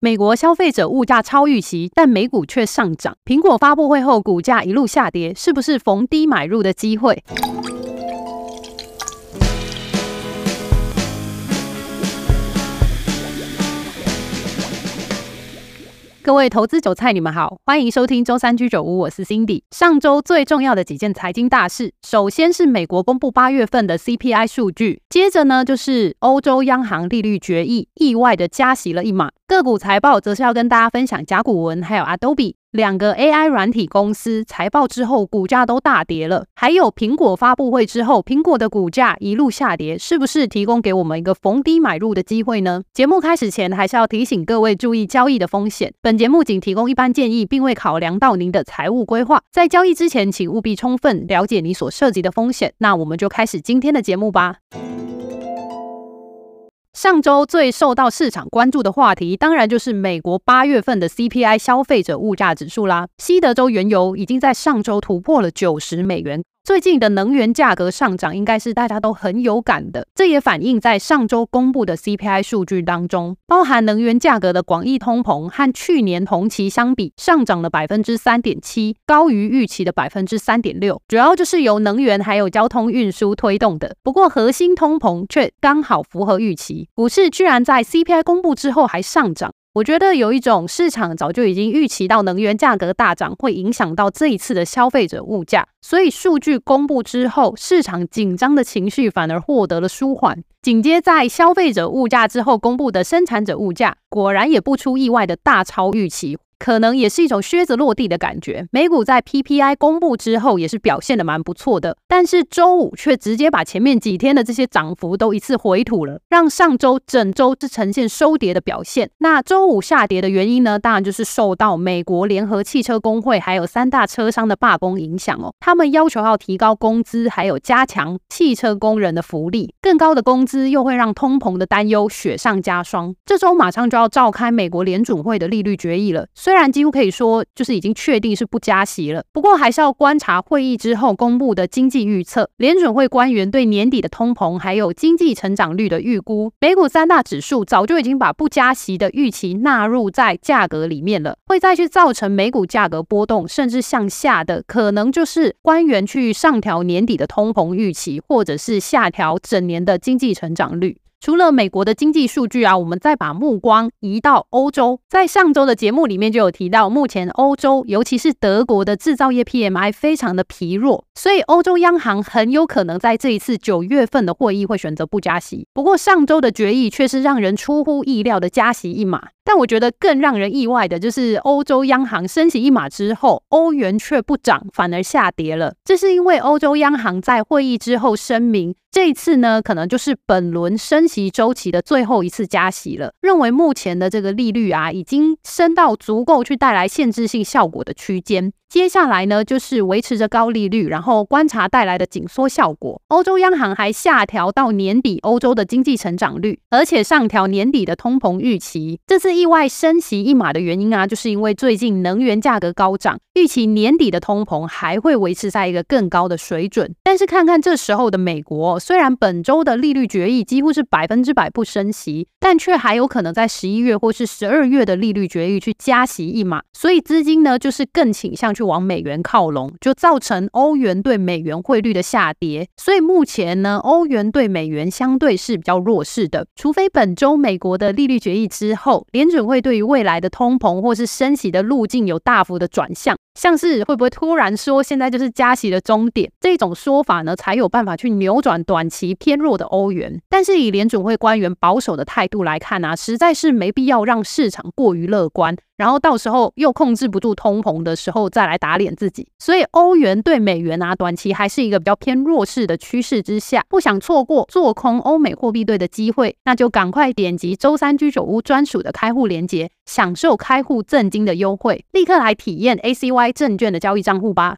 美国消费者物价超预期，但美股却上涨。苹果发布会后，股价一路下跌，是不是逢低买入的机会？各位投资韭菜，你们好，欢迎收听周三居酒屋，我是 Cindy。上周最重要的几件财经大事，首先是美国公布八月份的 CPI 数据，接着呢就是欧洲央行利率决议，意外的加息了一码。个股财报则是要跟大家分享甲骨文还有 Adobe。两个 AI 软体公司财报之后，股价都大跌了。还有苹果发布会之后，苹果的股价一路下跌，是不是提供给我们一个逢低买入的机会呢？节目开始前，还是要提醒各位注意交易的风险。本节目仅提供一般建议，并未考量到您的财务规划。在交易之前，请务必充分了解你所涉及的风险。那我们就开始今天的节目吧。上周最受到市场关注的话题，当然就是美国八月份的 CPI 消费者物价指数啦。西德州原油已经在上周突破了九十美元。最近的能源价格上涨，应该是大家都很有感的。这也反映在上周公布的 CPI 数据当中，包含能源价格的广义通膨和去年同期相比上涨了百分之三点七，高于预期的百分之三点六。主要就是由能源还有交通运输推动的。不过核心通膨却刚好符合预期，股市居然在 CPI 公布之后还上涨。我觉得有一种市场早就已经预期到能源价格大涨会影响到这一次的消费者物价，所以数据公布之后，市场紧张的情绪反而获得了舒缓。紧接在消费者物价之后公布的生产者物价，果然也不出意外的大超预期。可能也是一种靴子落地的感觉。美股在 PPI 公布之后也是表现得蛮不错的，但是周五却直接把前面几天的这些涨幅都一次回吐了，让上周整周是呈现收跌的表现。那周五下跌的原因呢？当然就是受到美国联合汽车工会还有三大车商的罢工影响哦。他们要求要提高工资，还有加强汽车工人的福利。更高的工资又会让通膨的担忧雪上加霜。这周马上就要召开美国联准会的利率决议了。虽然几乎可以说就是已经确定是不加息了，不过还是要观察会议之后公布的经济预测。联准会官员对年底的通膨还有经济成长率的预估，美股三大指数早就已经把不加息的预期纳入在价格里面了。会再去造成美股价格波动甚至向下的，可能就是官员去上调年底的通膨预期，或者是下调整年的经济成长率。除了美国的经济数据啊，我们再把目光移到欧洲。在上周的节目里面就有提到，目前欧洲尤其是德国的制造业 PMI 非常的疲弱，所以欧洲央行很有可能在这一次九月份的会议会选择不加息。不过上周的决议却是让人出乎意料的加息一码。但我觉得更让人意外的就是，欧洲央行升息一码之后，欧元却不涨，反而下跌了。这是因为欧洲央行在会议之后声明，这一次呢，可能就是本轮升息周期的最后一次加息了。认为目前的这个利率啊，已经升到足够去带来限制性效果的区间。接下来呢，就是维持着高利率，然后观察带来的紧缩效果。欧洲央行还下调到年底欧洲的经济成长率，而且上调年底的通膨预期。这次意外升息一码的原因啊，就是因为最近能源价格高涨，预期年底的通膨还会维持在一个更高的水准。但是看看这时候的美国，虽然本周的利率决议几乎是百分之百不升息，但却还有可能在十一月或是十二月的利率决议去加息一码，所以资金呢就是更倾向。去往美元靠拢，就造成欧元对美元汇率的下跌。所以目前呢，欧元对美元相对是比较弱势的。除非本周美国的利率决议之后，联准会对于未来的通膨或是升息的路径有大幅的转向，像是会不会突然说现在就是加息的终点这种说法呢，才有办法去扭转短期偏弱的欧元。但是以联准会官员保守的态度来看啊，实在是没必要让市场过于乐观。然后到时候又控制不住通膨的时候，再来打脸自己。所以欧元对美元啊，短期还是一个比较偏弱势的趋势之下，不想错过做空欧美货币对的机会，那就赶快点击周三居酒屋专属的开户链接，享受开户赠金的优惠，立刻来体验 ACY 证券的交易账户吧。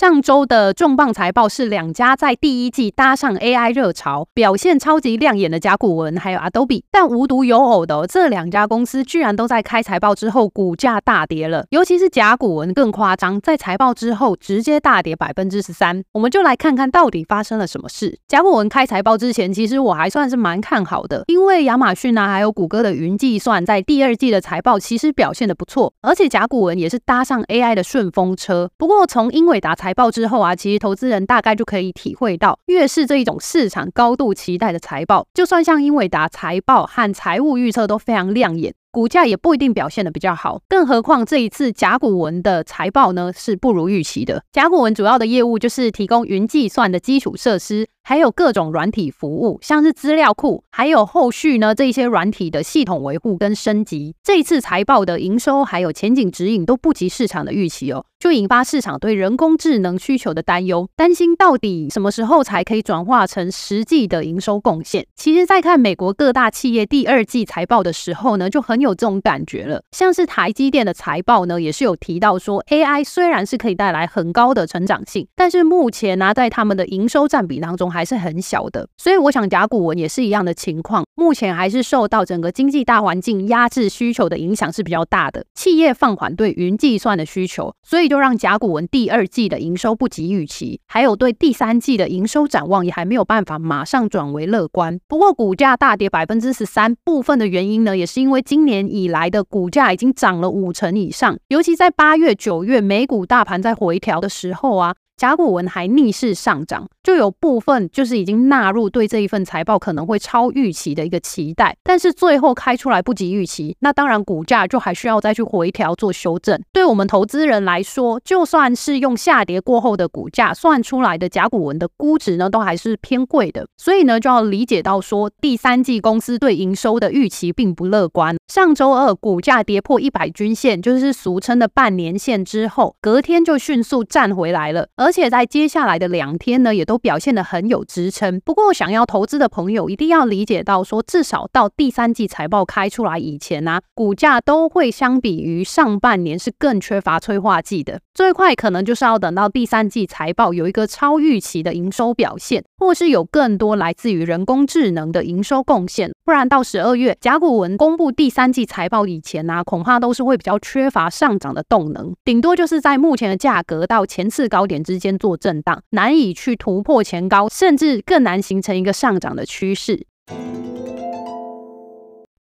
上周的重磅财报是两家在第一季搭上 AI 热潮，表现超级亮眼的甲骨文还有 Adobe。但无独有偶的，这两家公司居然都在开财报之后股价大跌了。尤其是甲骨文更夸张，在财报之后直接大跌百分之十三。我们就来看看到底发生了什么事。甲骨文开财报之前，其实我还算是蛮看好的，因为亚马逊啊还有谷歌的云计算在第二季的财报其实表现的不错，而且甲骨文也是搭上 AI 的顺风车。不过从英伟达财财报之后啊，其实投资人大概就可以体会到，越是这一种市场高度期待的财报，就算像英伟达财报和财务预测都非常亮眼，股价也不一定表现的比较好。更何况这一次甲骨文的财报呢，是不如预期的。甲骨文主要的业务就是提供云计算的基础设施。还有各种软体服务，像是资料库，还有后续呢，这一些软体的系统维护跟升级。这一次财报的营收还有前景指引都不及市场的预期哦，就引发市场对人工智能需求的担忧，担心到底什么时候才可以转化成实际的营收贡献。其实，在看美国各大企业第二季财报的时候呢，就很有这种感觉了。像是台积电的财报呢，也是有提到说，AI 虽然是可以带来很高的成长性，但是目前呢，在他们的营收占比当中还是很小的，所以我想甲骨文也是一样的情况，目前还是受到整个经济大环境压制需求的影响是比较大的，企业放缓对云计算的需求，所以就让甲骨文第二季的营收不及预期，还有对第三季的营收展望也还没有办法马上转为乐观。不过股价大跌百分之十三，部分的原因呢，也是因为今年年以来的股价已经涨了五成以上，尤其在八月、九月美股大盘在回调的时候啊。甲骨文还逆势上涨，就有部分就是已经纳入对这一份财报可能会超预期的一个期待，但是最后开出来不及预期，那当然股价就还需要再去回调做修正。对我们投资人来说，就算是用下跌过后的股价算出来的甲骨文的估值呢，都还是偏贵的。所以呢，就要理解到说，第三季公司对营收的预期并不乐观。上周二股价跌破一百均线，就是俗称的半年线之后，隔天就迅速站回来了，而而且在接下来的两天呢，也都表现得很有支撑。不过，想要投资的朋友一定要理解到，说至少到第三季财报开出来以前呢、啊，股价都会相比于上半年是更缺乏催化剂的。最快可能就是要等到第三季财报有一个超预期的营收表现，或是有更多来自于人工智能的营收贡献。不然到十二月甲骨文公布第三季财报以前呢、啊，恐怕都是会比较缺乏上涨的动能，顶多就是在目前的价格到前次高点之间做震荡，难以去突破前高，甚至更难形成一个上涨的趋势。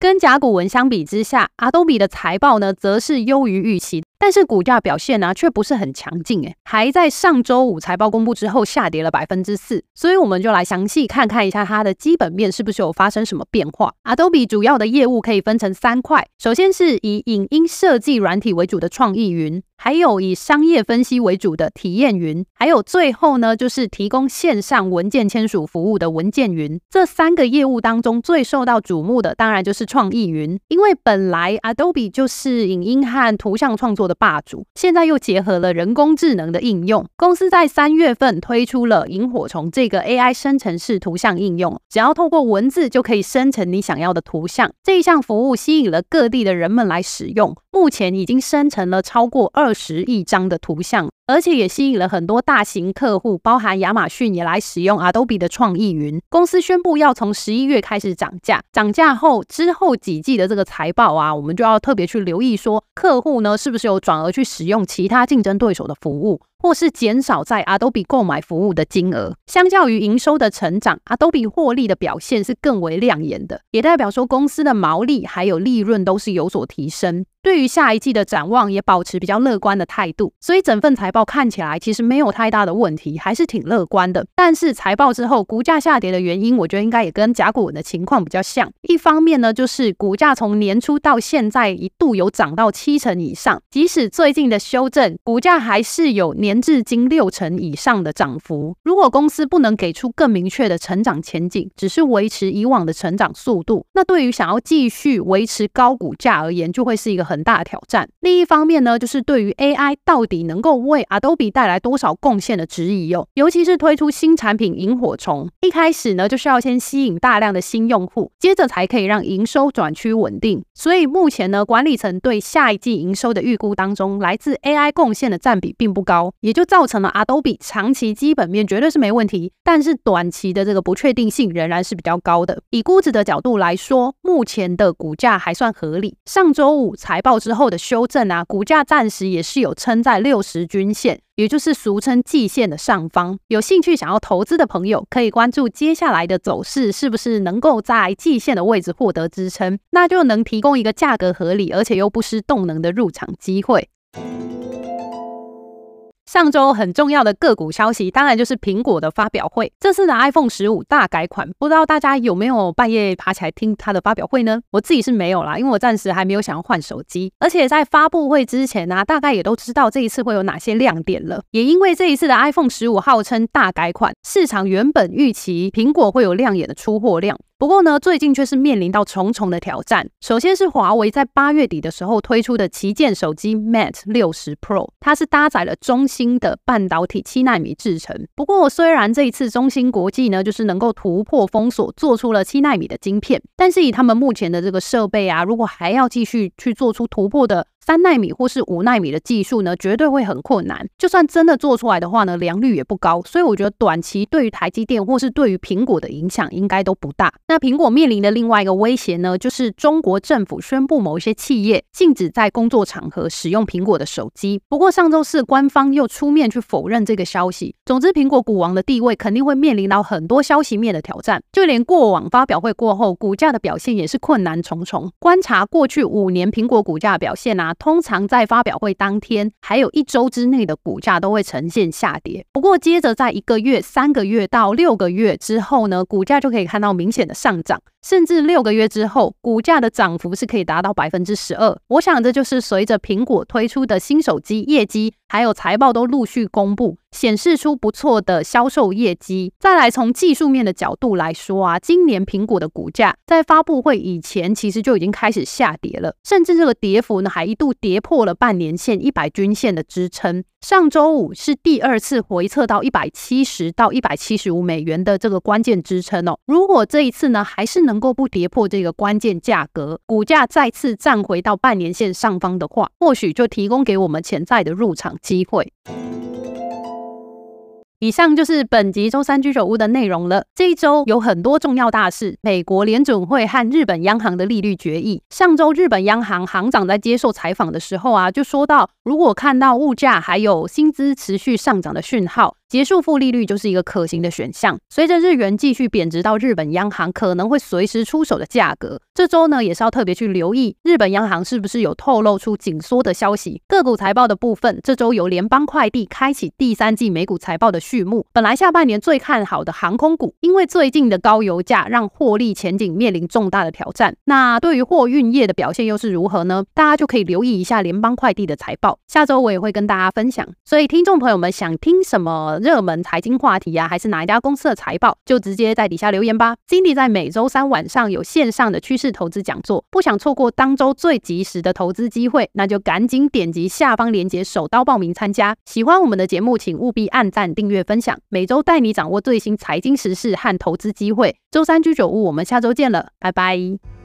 跟甲骨文相比之下阿东比的财报呢，则是优于预期。但是股价表现呢、却不是很强劲，诶，还在上周五财报公布之后下跌了百分之四，所以我们就来详细看看一下它的基本面是不是有发生什么变化。Adobe 主要的业务可以分成三块，首先是以影音设计软体为主的创意云，还有以商业分析为主的体验云，还有最后呢，就是提供线上文件签署服务的文件云。这三个业务当中最受到瞩目的，当然就是创意云，因为本来 Adobe 就是影音和图像创作的霸主，现在又结合了人工智能的应用。公司在三月份推出了萤火虫这个 AI 生成式图像应用，只要透过文字就可以生成你想要的图像。这一项服务吸引了各地的人们来使用，目前已经生成了超过二十亿张的图像。而且也吸引了很多大型客户，包含亚马逊也来使用 Adobe 的创意云。公司宣布要从十一月开始涨价，涨价后之后几季的这个财报啊，我们就要特别去留意说，客户呢是不是有转而去使用其他竞争对手的服务。或是减少在 Adobe 购买服务的金额，相较于营收的成长，Adobe 获利的表现是更为亮眼的，也代表说公司的毛利还有利润都是有所提升。对于下一季的展望也保持比较乐观的态度，所以整份财报看起来其实没有太大的问题，还是挺乐观的。但是财报之后股价下跌的原因，我觉得应该也跟甲骨文的情况比较像。一方面呢，就是股价从年初到现在一度有涨到七成以上，即使最近的修正，股价还是有年。年至今六成以上的涨幅，如果公司不能给出更明确的成长前景，只是维持以往的成长速度，那对于想要继续维持高股价而言，就会是一个很大的挑战。另一方面呢，就是对于 AI 到底能够为 Adobe 带来多少贡献的质疑哟，尤其是推出新产品萤火虫，一开始呢就是要先吸引大量的新用户，接着才可以让营收转趋稳定。所以目前呢，管理层对下一季营收的预估当中，来自 AI 贡献的占比并不高。也就造成了 Adobe 长期基本面绝对是没问题，但是短期的这个不确定性仍然是比较高的。以估值的角度来说，目前的股价还算合理。上周五财报之后的修正啊，股价暂时也是有撑在六十均线，也就是俗称季线的上方。有兴趣想要投资的朋友，可以关注接下来的走势是不是能够在季线的位置获得支撑，那就能提供一个价格合理而且又不失动能的入场机会。上周很重要的个股消息，当然就是苹果的发表会。这次的 iPhone 十五大改款，不知道大家有没有半夜爬起来听它的发表会呢？我自己是没有啦，因为我暂时还没有想要换手机。而且在发布会之前呢、大概也都知道这一次会有哪些亮点了。也因为这一次的 iPhone 十五号称大改款，市场原本预期苹果会有亮眼的出货量。不过呢，最近却是面临到重重的挑战。首先是华为在八月底的时候推出的旗舰手机 Mate 六十 Pro，它是搭载了中芯的半导体七纳米制程。不过虽然这一次中芯国际呢，就是能够突破封锁，做出了七纳米的晶片，但是以他们目前的这个设备啊，如果还要继续去做出突破的。三纳米或是五纳米的技术呢，绝对会很困难。就算真的做出来的话呢，良率也不高。所以我觉得短期对于台积电或是对于苹果的影响应该都不大。那苹果面临的另外一个威胁呢，就是中国政府宣布某一些企业禁止在工作场合使用苹果的手机。不过上周四官方又出面去否认这个消息。总之，苹果股王的地位肯定会面临到很多消息面的挑战。就连过往发表会过后，股价的表现也是困难重重。观察过去五年苹果股价表现啊。通常在发表会当天，还有一周之内的股价都会呈现下跌。不过，接着在一个月、三个月到六个月之后呢，股价就可以看到明显的上涨。甚至六个月之后，股价的涨幅是可以达到百分之十二。我想这就是随着苹果推出的新手机业绩，还有财报都陆续公布，显示出不错的销售业绩。再来从技术面的角度来说啊，今年苹果的股价在发布会以前其实就已经开始下跌了，甚至这个跌幅呢还一度跌破了半年线一百均线的支撑。上周五是第二次回测到一百七十到一百七十五美元的这个关键支撑哦。如果这一次呢还是能够不跌破这个关键价格，股价再次站回到半年线上方的话，或许就提供给我们潜在的入场机会。以上就是本集周三居酒屋的内容了。这一周有很多重要大事，美国联准会和日本央行的利率决议。上周日本央行行长在接受采访的时候啊，就说到，如果看到物价还有薪资持续上涨的讯号。结束负利率就是一个可行的选项。随着日元继续贬值到日本央行可能会随时出手的价格，这周呢也是要特别去留意日本央行是不是有透露出紧缩的消息。个股财报的部分，这周由联邦快递开启第三季美股财报的序幕。本来下半年最看好的航空股，因为最近的高油价让获利前景面临重大的挑战。那对于货运业的表现又是如何呢？大家就可以留意一下联邦快递的财报。下周我也会跟大家分享。所以听众朋友们想听什么热门财经话题呀、啊，还是哪一家公司的财报，就直接在底下留言吧。Cindy 在每周三晚上有线上的趋势投资讲座，不想错过当周最及时的投资机会，那就赶紧点击下方链接，手刀报名参加。喜欢我们的节目，请务必按赞、订阅、分享，每周带你掌握最新财经时事和投资机会。周三居酒屋，我们下周见了，拜拜。